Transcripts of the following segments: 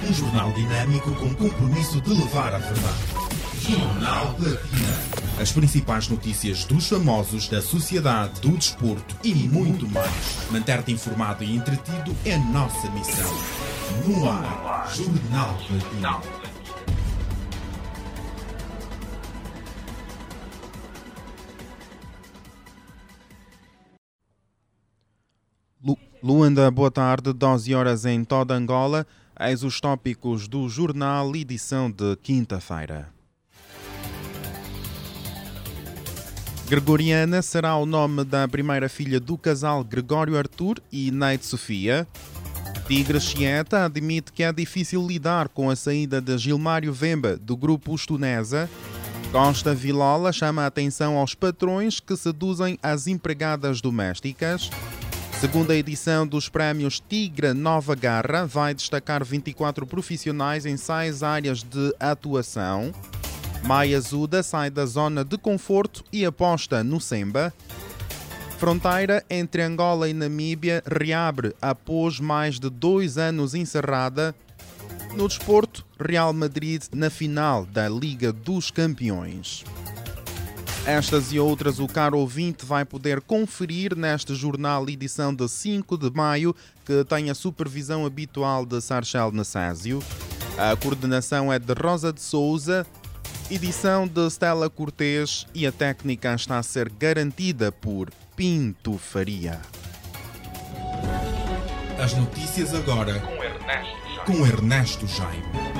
Um jornal dinâmico com compromisso de levar a verdade. Jornal Platina. As principais notícias dos famosos, da sociedade, do desporto e muito mais. Manter-te informado e entretido é nossa missão. No ar, Jornal Platina. Luanda, boa tarde. 12 horas em toda Angola. Eis os tópicos do jornal, edição de quinta-feira. Gregoriana será o nome da primeira filha do casal Gregório Arthur e Neide Sofia. Tigre Chieta admite que é difícil lidar com a saída de Gilmário Vemba do grupo Ustunesa. Costa Vilola chama a atenção aos patrões que seduzem as empregadas domésticas. Segunda edição dos prémios Tigre Nova Garra vai destacar 24 profissionais em seis áreas de atuação. Maia Zuda sai da zona de conforto e aposta no Semba. Fronteira entre Angola e Namíbia reabre após mais de dois anos encerrada. No desporto, Real Madrid na final da Liga dos Campeões. Estas e outras o caro ouvinte vai poder conferir neste jornal edição de 5 de maio, que tem a supervisão habitual de Sarchel Nassásio. A coordenação é de Rosa de Souza, edição de Stella Cortês e a técnica está a ser garantida por Pinto Faria. As notícias agora com Ernesto Jaime. Com Ernesto Jaime.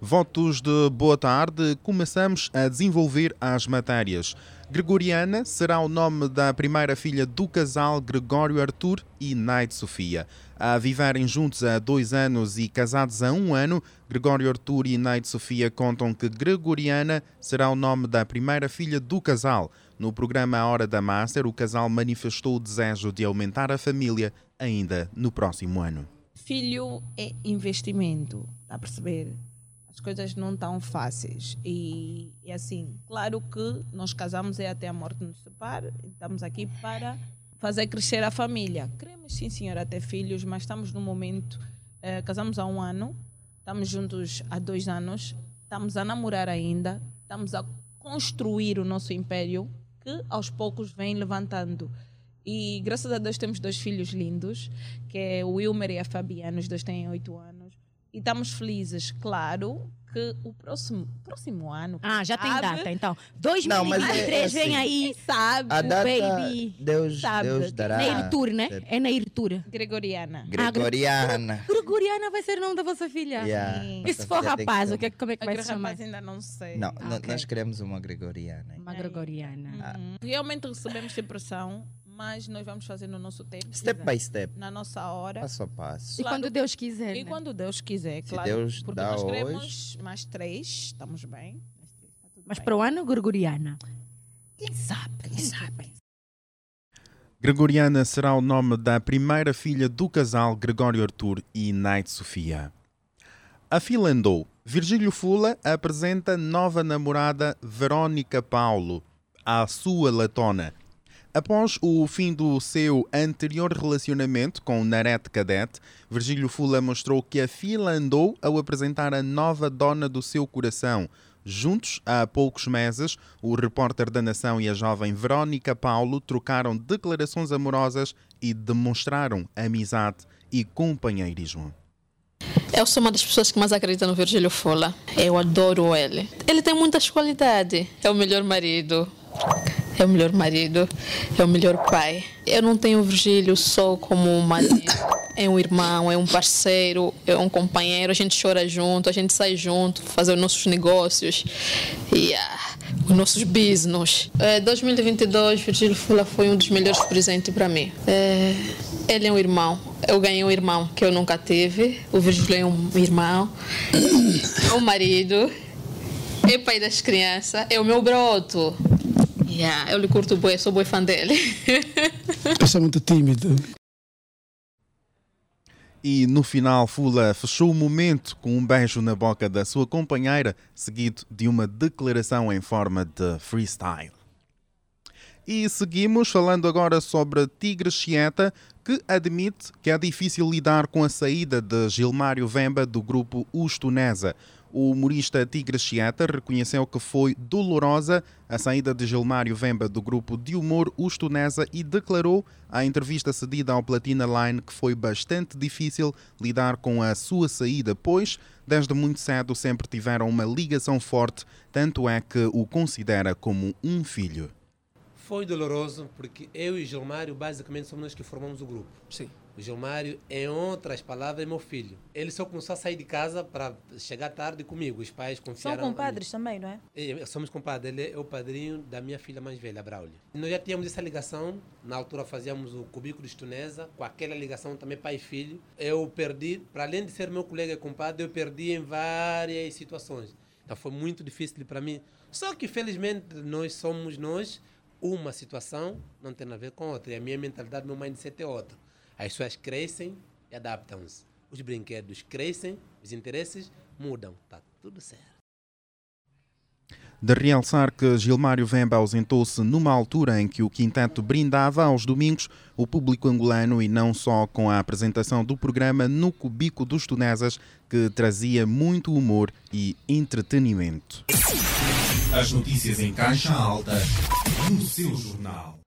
Votos de boa tarde. Começamos a desenvolver as matérias. Gregoriana será o nome da primeira filha do casal Gregório Arthur e Naide Sofia. A viverem juntos há dois anos e casados há um ano, Gregório Arthur e Naide Sofia contam que Gregoriana será o nome da primeira filha do casal. No programa A Hora da Master, o casal manifestou o desejo de aumentar a família ainda no próximo ano. Filho é investimento, está a perceber? As coisas não estão fáceis. E é assim, claro que nós casamos é até a morte nos separe, estamos aqui para fazer crescer a família. Queremos, sim, senhora, ter filhos, mas estamos no momento, eh, casamos há um ano, estamos juntos há dois anos, estamos a namorar ainda, estamos a construir o nosso império que aos poucos vem levantando. E graças a Deus temos dois filhos lindos, que é o Wilmer e a Fabiana, os dois têm oito anos e estamos felizes, claro, que o próximo, próximo ano. Ah, já tem data, então. 2023 é, assim, vem aí, sabe? A data, baby. Deus, sabe? Deus dará. Na Irtur, né? É na Irtur. Gregoriana. Gregoriana. Ah, Gregoriana vai ser o nome da vossa filha. Yeah. E se for rapaz, o que, é como é que vai se chamar? rapaz ainda não sei. Não, ah, okay. nós queremos uma Gregoriana. Uma Gregoriana. Uhum. Realmente recebemos impressão mas nós vamos fazer no nosso tempo. Step by step. Na nossa hora. Passo a passo. E claro, quando Deus quiser. E né? quando Deus quiser, Se claro. Deus porque dá nós hoje. queremos mais três, estamos bem. Mas para o ano, Gregoriana. Quem sabe? Quem sabe? Gregoriana será o nome da primeira filha do casal Gregório Arthur e Naide Sofia. A fila andou. Virgílio Fula apresenta nova namorada Verónica Paulo, a sua latona. Após o fim do seu anterior relacionamento com Narete Cadete, Virgílio Fula mostrou que a fila andou ao apresentar a nova dona do seu coração. Juntos, há poucos meses, o repórter da Nação e a jovem Verónica Paulo trocaram declarações amorosas e demonstraram amizade e companheirismo. Eu sou uma das pessoas que mais acredita no Virgílio Fula. Eu adoro ele. Ele tem muitas qualidades. É o melhor marido, é o melhor marido, é o melhor pai. Eu não tenho o Virgílio só como um marido, é um irmão, é um parceiro, é um companheiro. A gente chora junto, a gente sai junto, fazer os nossos negócios e ah, os nossos business. É, 2022, Virgílio Fula foi um dos melhores presentes para mim. É, ele é um irmão. Eu ganhei um irmão que eu nunca tive. O Virgílio é um irmão, é um marido, é pai das crianças, é o meu broto. Yeah, eu lhe curto bem, sou bem fã dele. eu sou muito tímido. E no final, Fula fechou o momento com um beijo na boca da sua companheira, seguido de uma declaração em forma de freestyle. E seguimos falando agora sobre Tigre Chieta, que admite que é difícil lidar com a saída de Gilmário Vemba do grupo Ustunesa. O humorista Tigre Chieta reconheceu que foi dolorosa a saída de Gilmário Vemba do grupo de humor Ustunesa e declarou à entrevista cedida ao Platina Line que foi bastante difícil lidar com a sua saída, pois desde muito cedo sempre tiveram uma ligação forte, tanto é que o considera como um filho. Foi doloroso porque eu e Gilmário basicamente somos nós que formamos o grupo. Sim. O Gilmário, em outras palavras, é meu filho. Ele só começou a sair de casa para chegar tarde comigo. Os pais confiaram. São compadres também, não é? é? Somos compadres. Ele é o padrinho da minha filha mais velha, Braulio. Nós já tínhamos essa ligação. Na altura fazíamos o cubículo de Tunesa, com aquela ligação também pai e filho. Eu perdi, para além de ser meu colega e compadre, eu perdi em várias situações. Então foi muito difícil para mim. Só que, felizmente, nós somos nós uma situação não tem a ver com outra. E a minha mentalidade, meu mindset é outra. As pessoas crescem e adaptam-se. Os brinquedos crescem, os interesses mudam. Está tudo certo. De realçar que Gilmário Vemba ausentou-se numa altura em que o quinteto brindava aos domingos o público angolano e não só com a apresentação do programa no Cubico dos Tunesas, que trazia muito humor e entretenimento. As notícias em caixa alta no seu jornal.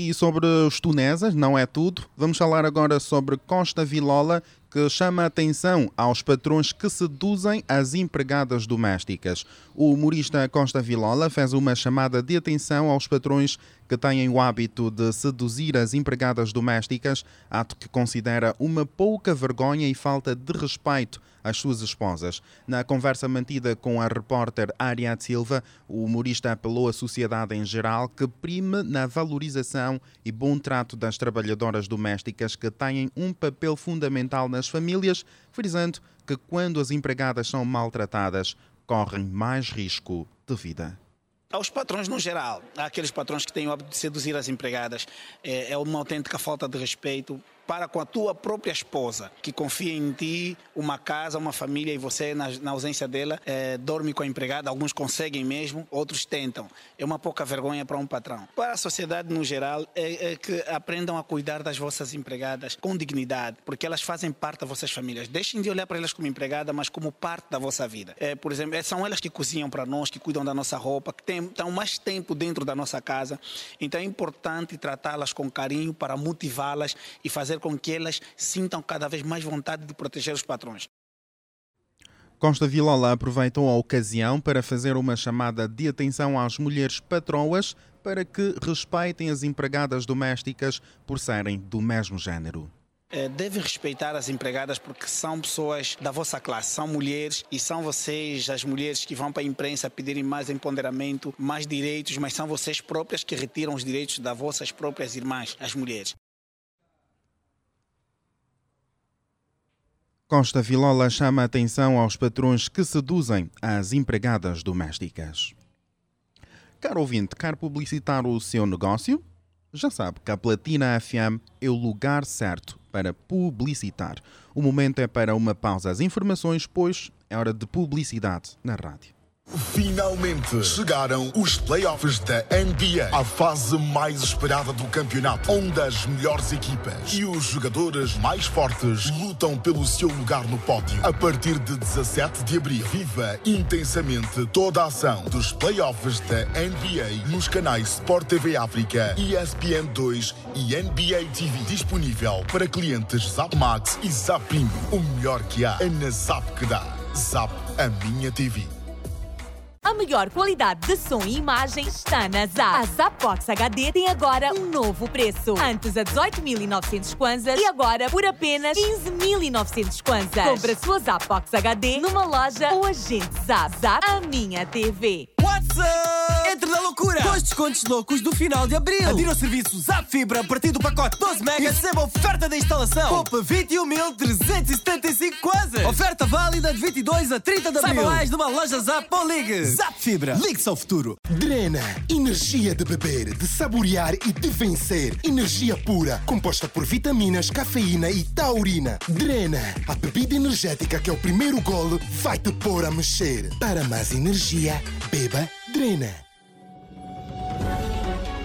E sobre os tunesas, não é tudo. Vamos falar agora sobre Costa Vilola, que chama a atenção aos patrões que seduzem as empregadas domésticas. O humorista Costa Vilola fez uma chamada de atenção aos patrões que têm o hábito de seduzir as empregadas domésticas, ato que considera uma pouca vergonha e falta de respeito às suas esposas. Na conversa mantida com a repórter Ariadne Silva, o humorista apelou à sociedade em geral que prime na valorização e bom trato das trabalhadoras domésticas que têm um papel fundamental nas famílias, frisando que quando as empregadas são maltratadas, correm mais risco de vida. Aos patrões no geral, há aqueles patrões que têm o hábito de seduzir as empregadas, é, é uma autêntica falta de respeito para com a tua própria esposa, que confia em ti, uma casa, uma família, e você, na, na ausência dela, é, dorme com a empregada. Alguns conseguem mesmo, outros tentam. É uma pouca vergonha para um patrão. Para a sociedade no geral, é, é que aprendam a cuidar das vossas empregadas com dignidade, porque elas fazem parte das vossas famílias. Deixem de olhar para elas como empregada, mas como parte da vossa vida. É, por exemplo, é, são elas que cozinham para nós, que cuidam da nossa roupa, que têm, estão mais tempo dentro da nossa casa. Então é importante tratá-las com carinho para motivá-las e fazer fazer com que elas sintam cada vez mais vontade de proteger os patrões. Costa Vilola aproveitou a ocasião para fazer uma chamada de atenção às mulheres patroas para que respeitem as empregadas domésticas por serem do mesmo género. Eh, deve respeitar as empregadas porque são pessoas da vossa classe, são mulheres e são vocês, as mulheres, que vão para a imprensa pedirem mais empoderamento, mais direitos, mas são vocês próprias que retiram os direitos das vossas próprias irmãs, as mulheres. Costa Vilola chama a atenção aos patrões que seduzem as empregadas domésticas. Caro ouvinte, quer publicitar o seu negócio? Já sabe que a Platina FM é o lugar certo para publicitar. O momento é para uma pausa às informações, pois é hora de publicidade na rádio. Finalmente chegaram os playoffs da NBA, a fase mais esperada do campeonato, onde as melhores equipas e os jogadores mais fortes lutam pelo seu lugar no pódio. A partir de 17 de abril, viva intensamente toda a ação dos playoffs da NBA nos canais Sport TV África, ESPN 2 e NBA TV, disponível para clientes Zap Max e Zap Premium. O melhor que há é na Zap que dá. Zap, a minha TV. A melhor qualidade de som e imagem está na Zap. A Zapbox HD tem agora um novo preço. Antes a 18.900 kwanzas e agora por apenas 15.900 kwanzas. Compre a sua Zapbox HD numa loja ou agente Zap. Zap, a minha TV. What's up? Entre na loucura! Com os descontos loucos do final de abril. Adira ao serviço Zap Fibra a partir do pacote 12 megas. E receba oferta da instalação. Poupa 21.375 kwanzas. Oferta válida de 22 a 30 de abril. Saiba mais numa loja Zap ou ligue. Zap Fibra. Ligue-se ao futuro. Drena. Energia de beber, de saborear e de vencer. Energia pura, composta por vitaminas, cafeína e taurina. Drena. A bebida energética que é o primeiro golo vai te pôr a mexer. Para mais energia, beba Drena.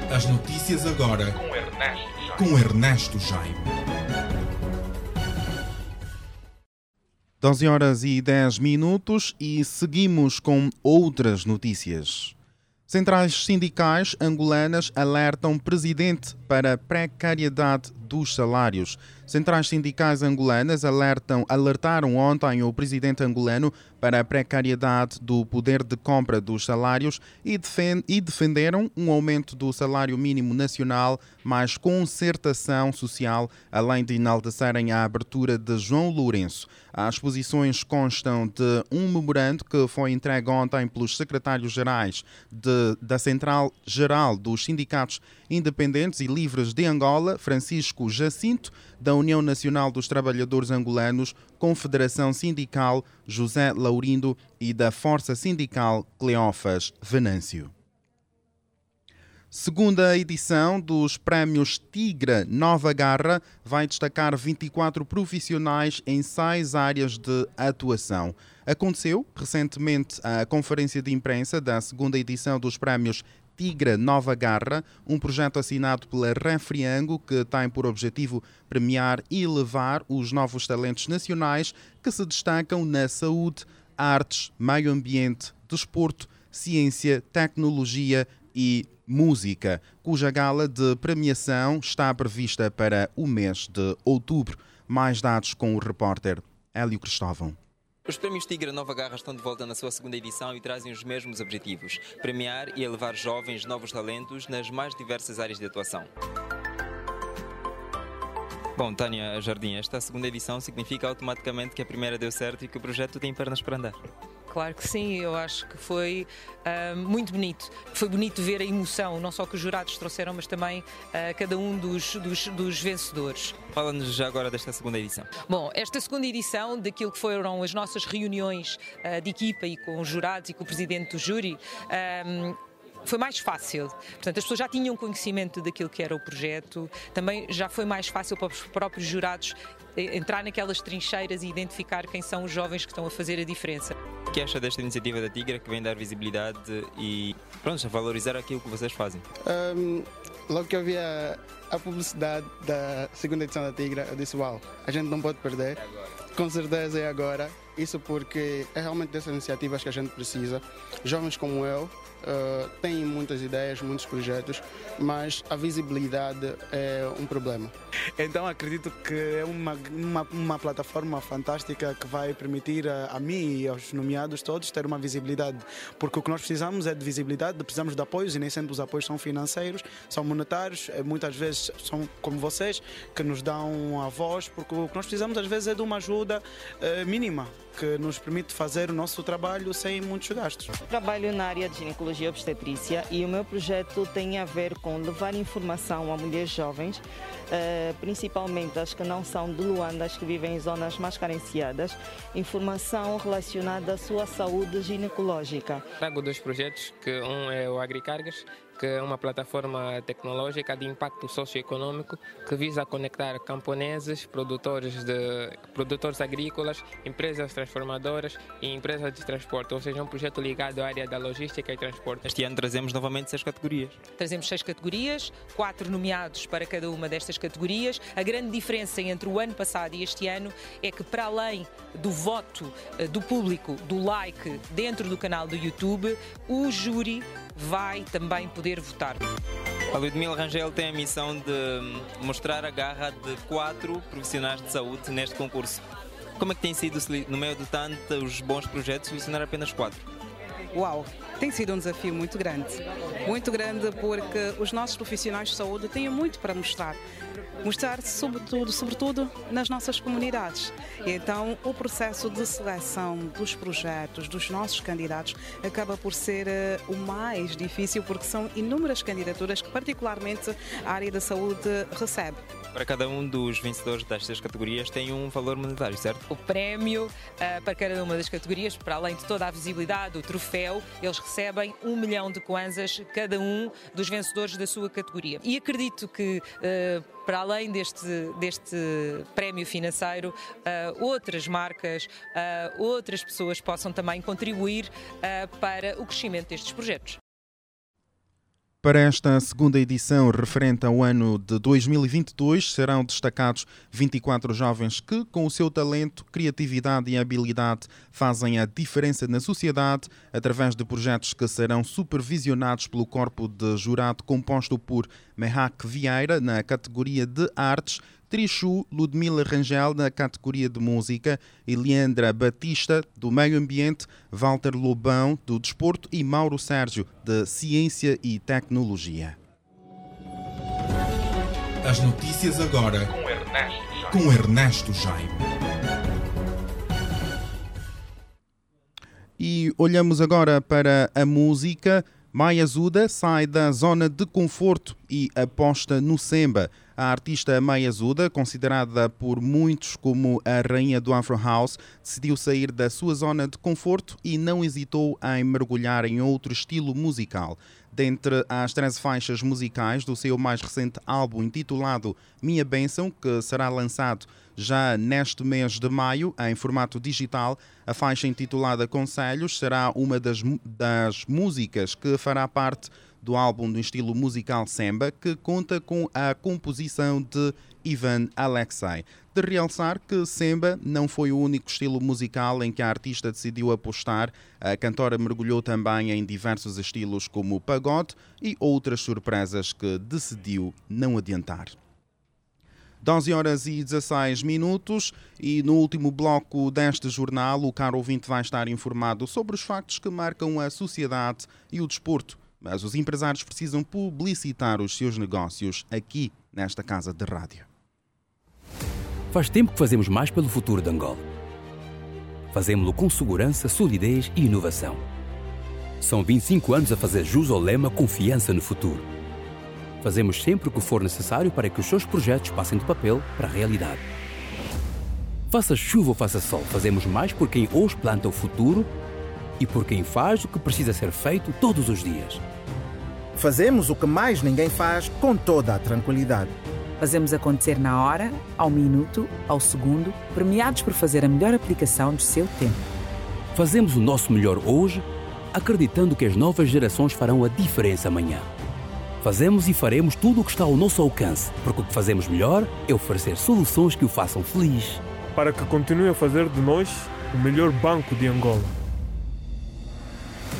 As notícias agora com Ernesto Jaime. Com Ernesto Jaime. 12 horas e 10 minutos e seguimos com outras notícias. Centrais sindicais angolanas alertam presidente para precariedade dos salários. Centrais sindicais angolanas alertam, alertaram ontem o presidente angolano para a precariedade do poder de compra dos salários e, defend, e defenderam um aumento do salário mínimo nacional, mais concertação social, além de enaltecerem a abertura de João Lourenço. As posições constam de um memorando que foi entregue ontem pelos secretários-gerais da Central Geral dos Sindicatos Independentes e Livres de Angola, Francisco Jacinto, da União Nacional dos Trabalhadores Angolanos, Confederação Sindical José Laurindo e da Força Sindical Cleófas Venâncio. Segunda edição dos Prémios Tigra Nova Garra vai destacar 24 profissionais em seis áreas de atuação. Aconteceu recentemente a conferência de imprensa da segunda edição dos Prémios Tigra Nova Garra, um projeto assinado pela Refriango que tem por objetivo premiar e elevar os novos talentos nacionais que se destacam na saúde, artes, meio ambiente, desporto, ciência, tecnologia e música, cuja gala de premiação está prevista para o mês de outubro. Mais dados com o repórter Hélio Cristóvão. Os Prémios Tigre Nova Garra estão de volta na sua segunda edição e trazem os mesmos objetivos: premiar e elevar jovens novos talentos nas mais diversas áreas de atuação. Bom, Tânia Jardim, esta segunda edição significa automaticamente que a primeira deu certo e que o projeto tem pernas para andar. Claro que sim, eu acho que foi uh, muito bonito. Foi bonito ver a emoção, não só que os jurados trouxeram, mas também uh, cada um dos, dos, dos vencedores. Fala-nos já agora desta segunda edição. Bom, esta segunda edição, daquilo que foram as nossas reuniões uh, de equipa e com os jurados e com o presidente do júri, foi mais fácil. Portanto, as pessoas já tinham conhecimento daquilo que era o projeto, também já foi mais fácil para os próprios jurados entrar naquelas trincheiras e identificar quem são os jovens que estão a fazer a diferença. O que acha desta iniciativa da Tigra que vem dar visibilidade e pronto, a valorizar aquilo que vocês fazem? Um, logo que eu vi a, a, publicidade da segunda edição da Tigra, eu disse: Uau, a gente não pode perder. Com certeza é agora. Isso porque é realmente dessas iniciativas que a gente precisa. Jovens como eu uh, têm muitas ideias, muitos projetos, mas a visibilidade é um problema. Então acredito que é uma, uma, uma plataforma fantástica que vai permitir a, a, mim e aos nomeados todos ter uma visibilidade, porque o que nós precisamos é de visibilidade, precisamos de apoios e nem sempre os apoios são financeiros, são monetários, eh, muitas vezes são como vocês que nos dão a voz, porque o que nós precisamos às vezes é de uma ajuda uh, mínima que nos permite fazer o nosso trabalho sem muitos gastos. Trabalho na área de ginecologia e obstetrícia e o meu projeto tem a ver com levar informação a mulheres jovens, eh, principalmente as que não são de Luanda, as que vivem em zonas mais carenciadas, informação relacionada à sua saúde ginecológica. Trago dois projetos, que um é o Agricargas, que é uma plataforma tecnológica de impacto socioeconômico que visa conectar camponeses, produtores, de, produtores agrícolas, empresas transformadoras e empresas de transporte, ou seja, um projeto ligado à área da logística e transporte. Este ano trazemos novamente seis categorias. Trazemos seis categorias, quatro nomeados para cada uma destas categorias. A grande diferença entre o ano passado e este ano é que, para além do voto eh, do público, do like dentro do canal do YouTube, o júri vai também poder votar. A Ludmila Rangel tem a missão de mostrar a garra de quatro profissionais de saúde neste concurso. Como é que tem sido, no meio de tantos bons projetos, selecionar apenas quatro? Uau, tem sido um desafio muito grande. Muito grande porque os nossos profissionais de saúde têm muito para mostrar mostrar sobretudo, sobretudo nas nossas comunidades. E então o processo de seleção dos projetos dos nossos candidatos acaba por ser uh, o mais difícil porque são inúmeras candidaturas que particularmente a área da saúde recebe. Para cada um dos vencedores destas categorias tem um valor monetário, certo? O prémio uh, para cada uma das categorias, para além de toda a visibilidade, o troféu, eles recebem um milhão de kwanzas cada um dos vencedores da sua categoria. E acredito que uh, para além deste, deste prémio financeiro, uh, outras marcas, uh, outras pessoas possam também contribuir uh, para o crescimento destes projetos. Para esta segunda edição, referente ao ano de 2022, serão destacados 24 jovens que, com o seu talento, criatividade e habilidade, fazem a diferença na sociedade através de projetos que serão supervisionados pelo corpo de jurado composto por Mehak Vieira, na categoria de artes, Trichu Ludmila Rangel na categoria de música, Eliandra Batista do meio ambiente, Walter Lobão do desporto e Mauro Sérgio de ciência e tecnologia. As notícias agora com Ernesto Jaime. Com Ernesto Jaime. E olhamos agora para a música. Maia Zuda sai da zona de conforto e aposta no Semba. A artista Maya Zuda, considerada por muitos como a rainha do Afro House, decidiu sair da sua zona de conforto e não hesitou em mergulhar em outro estilo musical. Dentre as 13 faixas musicais do seu mais recente álbum intitulado Minha Bênção, que será lançado já neste mês de maio em formato digital, a faixa intitulada Conselhos será uma das, das músicas que fará parte do álbum no estilo musical Samba, que conta com a composição de Ivan Alexei. De realçar que Semba não foi o único estilo musical em que a artista decidiu apostar, a cantora mergulhou também em diversos estilos como pagode e outras surpresas que decidiu não adiantar. 12 horas e 16 minutos e no último bloco deste jornal o caro ouvinte vai estar informado sobre os factos que marcam a sociedade e o desporto mas os empresários precisam publicitar os seus negócios aqui nesta casa de rádio. Faz tempo que fazemos mais pelo futuro de Angola. Fazemos-lo com segurança, solidez e inovação. São 25 anos a fazer jus ao lema Confiança no Futuro. Fazemos sempre o que for necessário para que os seus projetos passem do papel para a realidade. Faça chuva ou faça sol, fazemos mais por quem hoje planta o futuro e por quem faz o que precisa ser feito todos os dias. Fazemos o que mais ninguém faz com toda a tranquilidade. Fazemos acontecer na hora, ao minuto, ao segundo, premiados por fazer a melhor aplicação do seu tempo. Fazemos o nosso melhor hoje, acreditando que as novas gerações farão a diferença amanhã. Fazemos e faremos tudo o que está ao nosso alcance, porque o que fazemos melhor é oferecer soluções que o façam feliz. Para que continue a fazer de nós o melhor banco de Angola.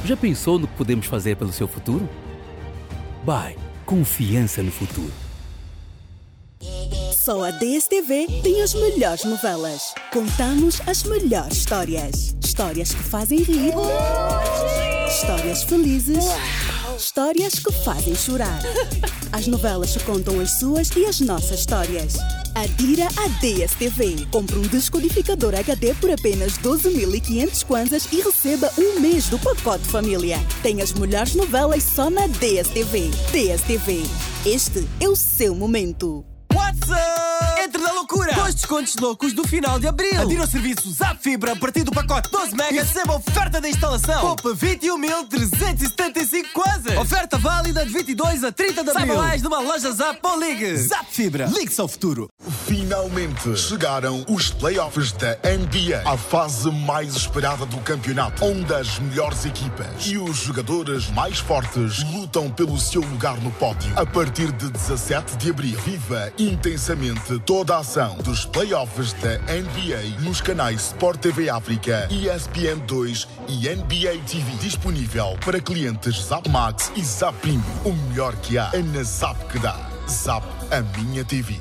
Já pensou no que podemos fazer pelo seu futuro? Bye, confiança no futuro. Só a DSTV tem as melhores novelas. Contamos as melhores histórias. Histórias que fazem rir. Histórias felizes. Histórias que fazem chorar. As novelas contam as suas e as nossas histórias. Adira a DSTV. Compre um descodificador HD por apenas 12.500 kwanzas e receba um mês do pacote família. Tem as melhores novelas só na DSTV. DSTV. Este é o seu momento. Loucura! Dois descontos loucos do final de abril. Adira o serviço Zap Fibra a partir do pacote 12 megas e receba a oferta da instalação. Poupa 21.375 quase. Oferta válida de 22 a 30 de abril. Saiba mais numa loja Zap ou ligue. Zap Fibra. Ligue-se ao futuro. Finalmente chegaram os playoffs da NBA, a fase mais esperada do campeonato, onde as melhores equipas e os jogadores mais fortes lutam pelo seu lugar no pódio. A partir de 17 de abril, viva intensamente toda a ação dos playoffs da NBA nos canais Sport TV África, ESPN 2 e NBA TV. Disponível para clientes Zap Max e Zap. O melhor que há é na Zap que dá. Zap, a minha TV.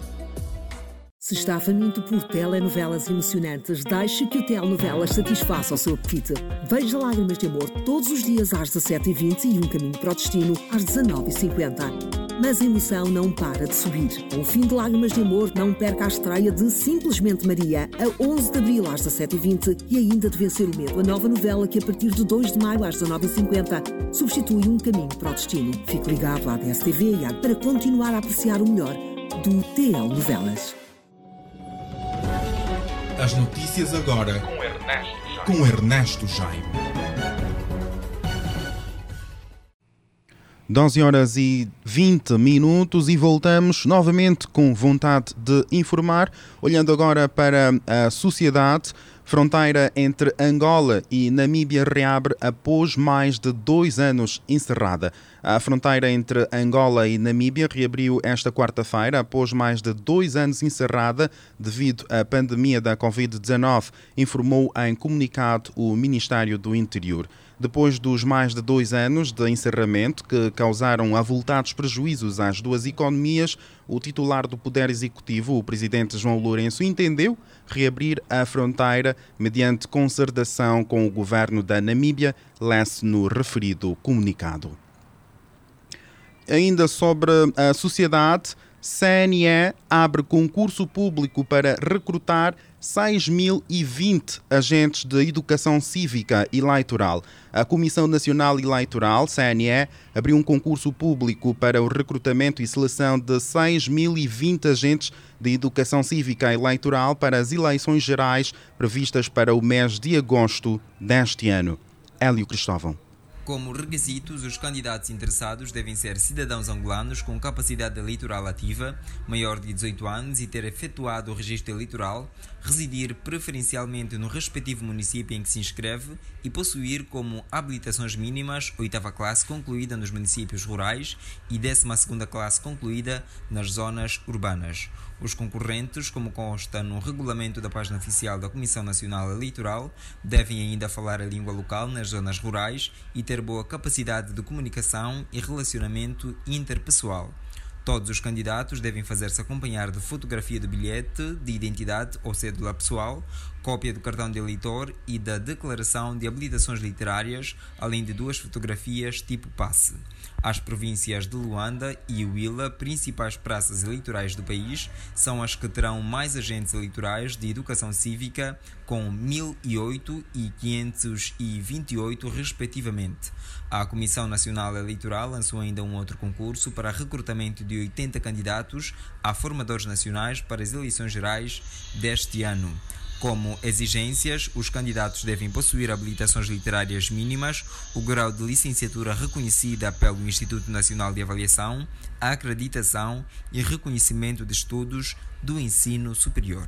Se está faminto por telenovelas emocionantes, deixe que o Telenovelas satisfaça o seu apetite. Veja Lágrimas de Amor todos os dias às 17h20 e Um Caminho para o Destino às 19h50. Mas a emoção não para de subir. O fim de Lágrimas de Amor, não perca a estreia de Simplesmente Maria, a 11 de abril às 17h20 e ainda de Vencer o Medo, a nova novela que a partir de 2 de maio às 19h50 substitui Um Caminho para o Destino. Fique ligado à DSTV e para continuar a apreciar o melhor do TL Novelas. As notícias agora com Ernesto Jaime. Com Ernesto Jaime. 12 horas e 20 minutos e voltamos novamente com vontade de informar, olhando agora para a sociedade. Fronteira entre Angola e Namíbia reabre após mais de dois anos encerrada. A fronteira entre Angola e Namíbia reabriu esta quarta-feira após mais de dois anos encerrada devido à pandemia da Covid-19, informou em comunicado o Ministério do Interior. Depois dos mais de dois anos de encerramento que causaram avultados prejuízos às duas economias, o titular do Poder Executivo, o presidente João Lourenço, entendeu reabrir a fronteira mediante concertação com o governo da Namíbia, lesse no referido comunicado. Ainda sobre a sociedade, CNE abre concurso público para recrutar 6.020 agentes de educação cívica eleitoral. A Comissão Nacional Eleitoral, CNE, abriu um concurso público para o recrutamento e seleção de 6.020 agentes de educação cívica eleitoral para as eleições gerais previstas para o mês de agosto deste ano. Hélio Cristóvão. Como requisitos, os candidatos interessados devem ser cidadãos angolanos com capacidade eleitoral ativa, maior de 18 anos e ter efetuado o registro eleitoral, residir preferencialmente no respectivo município em que se inscreve e possuir como habilitações mínimas oitava classe concluída nos municípios rurais e décima segunda classe concluída nas zonas urbanas. Os concorrentes, como consta no regulamento da página oficial da Comissão Nacional Eleitoral, devem ainda falar a língua local nas zonas rurais e ter boa capacidade de comunicação e relacionamento interpessoal. Todos os candidatos devem fazer-se acompanhar de fotografia de bilhete de identidade ou cédula pessoal, cópia do cartão de eleitor e da declaração de habilitações literárias, além de duas fotografias tipo passe. As províncias de Luanda e Huila, principais praças eleitorais do país, são as que terão mais agentes eleitorais de educação cívica, com 1008 e 528, respectivamente. A Comissão Nacional Eleitoral lançou ainda um outro concurso para recrutamento de 80 candidatos a formadores nacionais para as eleições gerais deste ano. Como exigências, os candidatos devem possuir habilitações literárias mínimas, o grau de licenciatura reconhecida pelo Instituto Nacional de Avaliação, a acreditação e reconhecimento de estudos do ensino superior.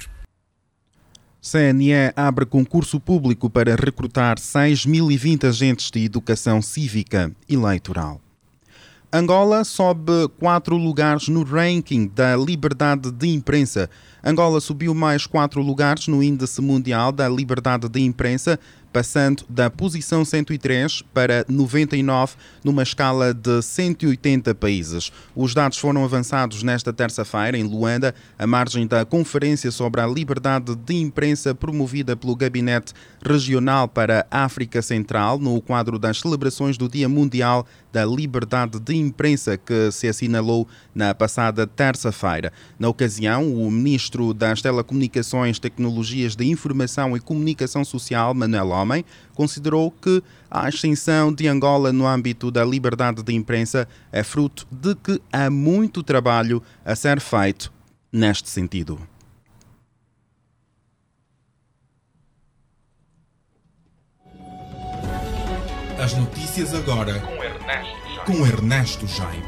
CNE abre concurso público para recrutar 6.020 agentes de educação cívica eleitoral. Angola sobe quatro lugares no ranking da liberdade de imprensa. Angola subiu mais quatro lugares no Índice Mundial da Liberdade de Imprensa, passando da posição 103 para 99 numa escala de 180 países. Os dados foram avançados nesta terça-feira em Luanda, à margem da conferência sobre a liberdade de imprensa promovida pelo Gabinete Regional para a África Central, no quadro das celebrações do Dia Mundial da Liberdade de Imprensa, que se assinalou na passada terça-feira. Na ocasião, o ministro das Telecomunicações, Tecnologias de Informação e Comunicação Social, Manuel Homem, considerou que a ascensão de Angola no âmbito da liberdade de imprensa é fruto de que há muito trabalho a ser feito neste sentido. As notícias agora com Ernesto, com Ernesto Jaime.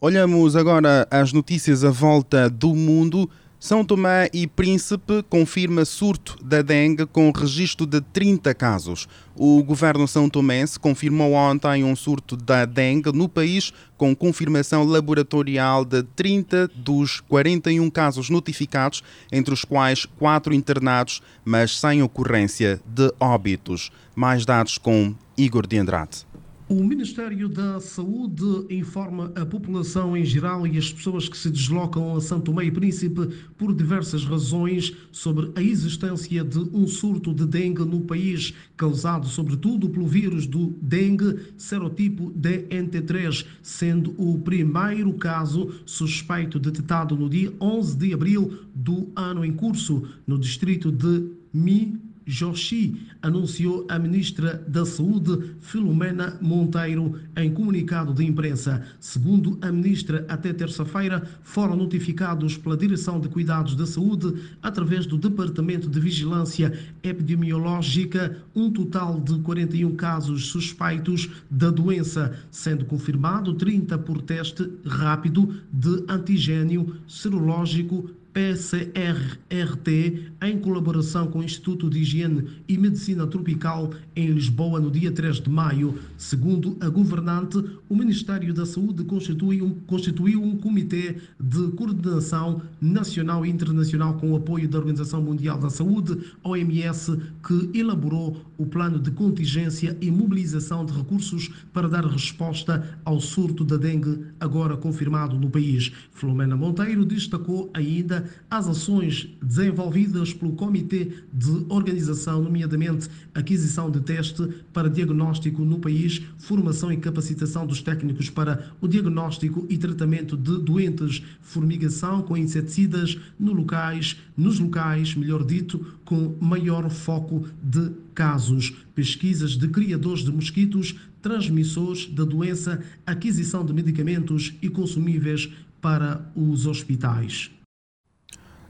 Olhamos agora as notícias à volta do mundo. São Tomé e Príncipe confirma surto da dengue com registro de 30 casos. O governo são tomense confirmou ontem um surto da dengue no país com confirmação laboratorial de 30 dos 41 casos notificados, entre os quais 4 internados, mas sem ocorrência de óbitos. Mais dados com Igor de Andrade. O Ministério da Saúde informa a população em geral e as pessoas que se deslocam a Santo e Príncipe por diversas razões sobre a existência de um surto de dengue no país, causado sobretudo pelo vírus do dengue serotipo DNT3, sendo o primeiro caso suspeito detectado no dia 11 de abril do ano em curso, no distrito de Mi Joshi, anunciou a ministra da Saúde, Filomena Monteiro, em comunicado de imprensa. Segundo a ministra, até terça-feira foram notificados pela Direção de Cuidados da Saúde, através do Departamento de Vigilância Epidemiológica, um total de 41 casos suspeitos da doença, sendo confirmado 30 por teste rápido de antigênio serológico PCR-RT, em colaboração com o Instituto de Higiene e Medicina Tropical em Lisboa, no dia 3 de maio. Segundo a governante, o Ministério da Saúde constituiu um, constituiu um comitê de coordenação nacional e internacional com o apoio da Organização Mundial da Saúde, OMS, que elaborou o plano de contingência e mobilização de recursos para dar resposta ao surto da dengue, agora confirmado no país. Filomena Monteiro destacou ainda as ações desenvolvidas pelo Comitê de Organização, nomeadamente aquisição de teste para diagnóstico no país, formação e capacitação dos técnicos para o diagnóstico e tratamento de doentes, formigação com inseticidas no locais, nos locais, melhor dito, com maior foco de casos, pesquisas de criadores de mosquitos, transmissores da doença, aquisição de medicamentos e consumíveis para os hospitais.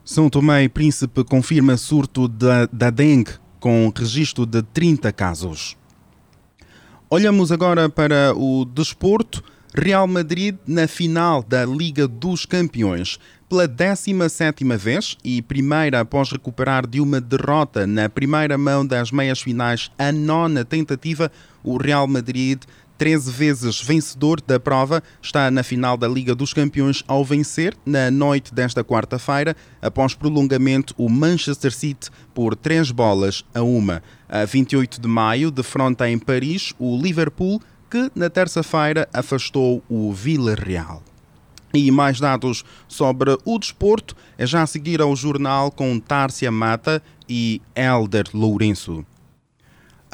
São Tomé e Príncipe confirma surto da, da dengue, com registro de 30 casos. Olhamos agora para o desporto. Real Madrid na final da Liga dos Campeões. Pela 17 vez e primeira após recuperar de uma derrota na primeira mão das meias finais, a nona tentativa, o Real Madrid 13 vezes vencedor da prova, está na final da Liga dos Campeões ao vencer, na noite desta quarta-feira, após prolongamento, o Manchester City por 3 bolas a uma. A 28 de maio, de fronte em Paris, o Liverpool, que na terça-feira afastou o Villarreal. E mais dados sobre o desporto é já a seguir ao jornal com Tárcia Mata e Elder Lourenço.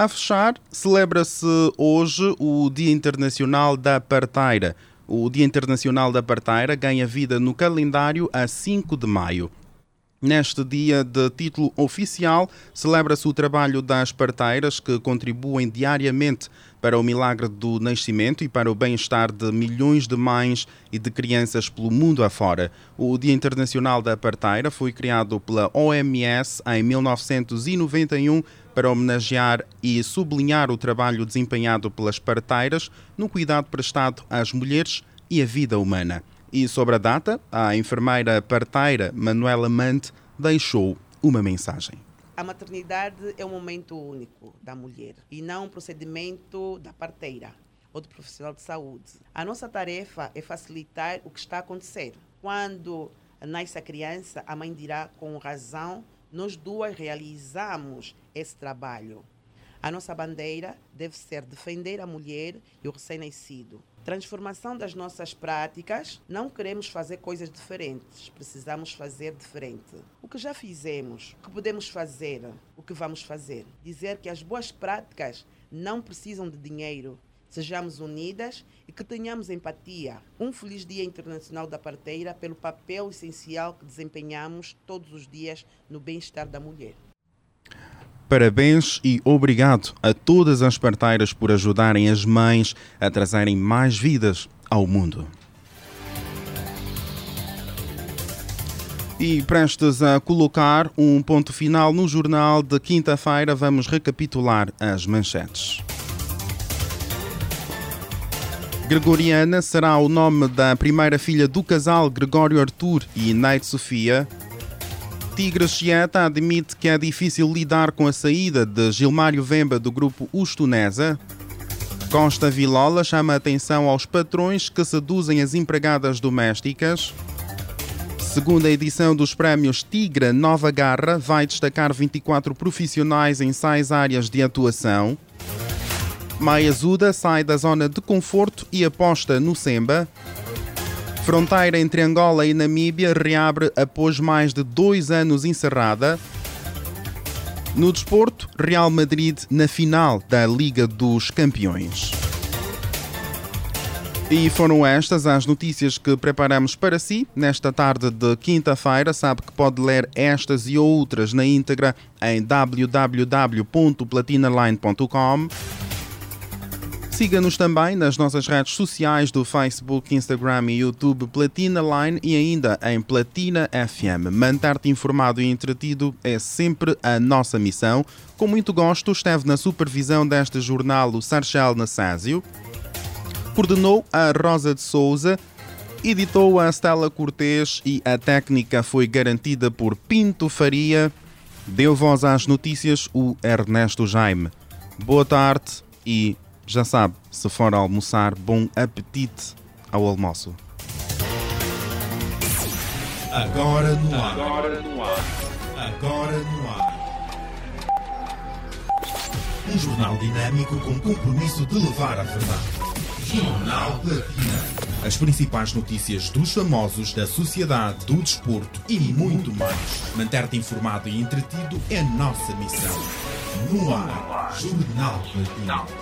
A fechar, celebra-se hoje o Dia Internacional da Parteira. O Dia Internacional da Parteira ganha vida no calendário a 5 de maio. Neste dia de título oficial, celebra-se o trabalho das parteiras que contribuem diariamente para o milagre do nascimento e para o bem-estar de milhões de mães e de crianças pelo mundo afora. O Dia Internacional da Parteira foi criado pela OMS em 1991 para homenagear e sublinhar o trabalho desempenhado pelas parteiras no cuidado prestado às mulheres e à vida humana. E sobre a data, a enfermeira parteira Manuela Mante deixou uma mensagem. A maternidade é um momento único da mulher e não um procedimento da parteira ou do profissional de saúde. A nossa tarefa é facilitar o que está a acontecer. Quando nasce a criança, a mãe dirá com razão, nós duas realizamos esse trabalho. A nossa bandeira deve ser defender a mulher e o recém-nascido. Transformação das nossas práticas, não queremos fazer coisas diferentes, precisamos fazer diferente. O que já fizemos, o que podemos fazer, o que vamos fazer. Dizer que as boas práticas não precisam de dinheiro, sejamos unidas e que tenhamos empatia. Um feliz Dia Internacional da Parteira pelo papel essencial que desempenhamos todos os dias no bem-estar da mulher. Parabéns e obrigado a todas as parteiras por ajudarem as mães a trazerem mais vidas ao mundo. E prestes a colocar um ponto final no jornal de quinta-feira, vamos recapitular as manchetes. Gregoriana será o nome da primeira filha do casal Gregório Artur e Neide Sofia, Tigre Chieta admite que é difícil lidar com a saída de Gilmário Vemba do grupo Ustunesa. Costa Vilola chama atenção aos patrões que seduzem as empregadas domésticas. Segunda edição dos prémios Tigra Nova Garra vai destacar 24 profissionais em seis áreas de atuação. Maia Zuda sai da zona de conforto e aposta no Semba. Fronteira entre Angola e Namíbia reabre após mais de dois anos encerrada. No desporto, Real Madrid na final da Liga dos Campeões. E foram estas as notícias que preparamos para si nesta tarde de quinta-feira. Sabe que pode ler estas e outras na íntegra em www.platinaline.com. Siga-nos também nas nossas redes sociais do Facebook, Instagram e YouTube Platina Line e ainda em Platina FM. Manter-te informado e entretido é sempre a nossa missão. Com muito gosto, esteve na supervisão deste jornal o Sarchel Nassásio coordenou a Rosa de Souza, editou a Stella Cortês e a técnica foi garantida por Pinto Faria. Deu voz às notícias o Ernesto Jaime. Boa tarde e já sabe, se for almoçar, bom apetite ao almoço. Agora no ar. Agora no ar. Agora no ar. Um jornal dinâmico com compromisso de levar a verdade. Jornal Platina. As principais notícias dos famosos, da sociedade, do desporto e muito mais. Manter-te informado e entretido é nossa missão. No ar, Jornal Platina.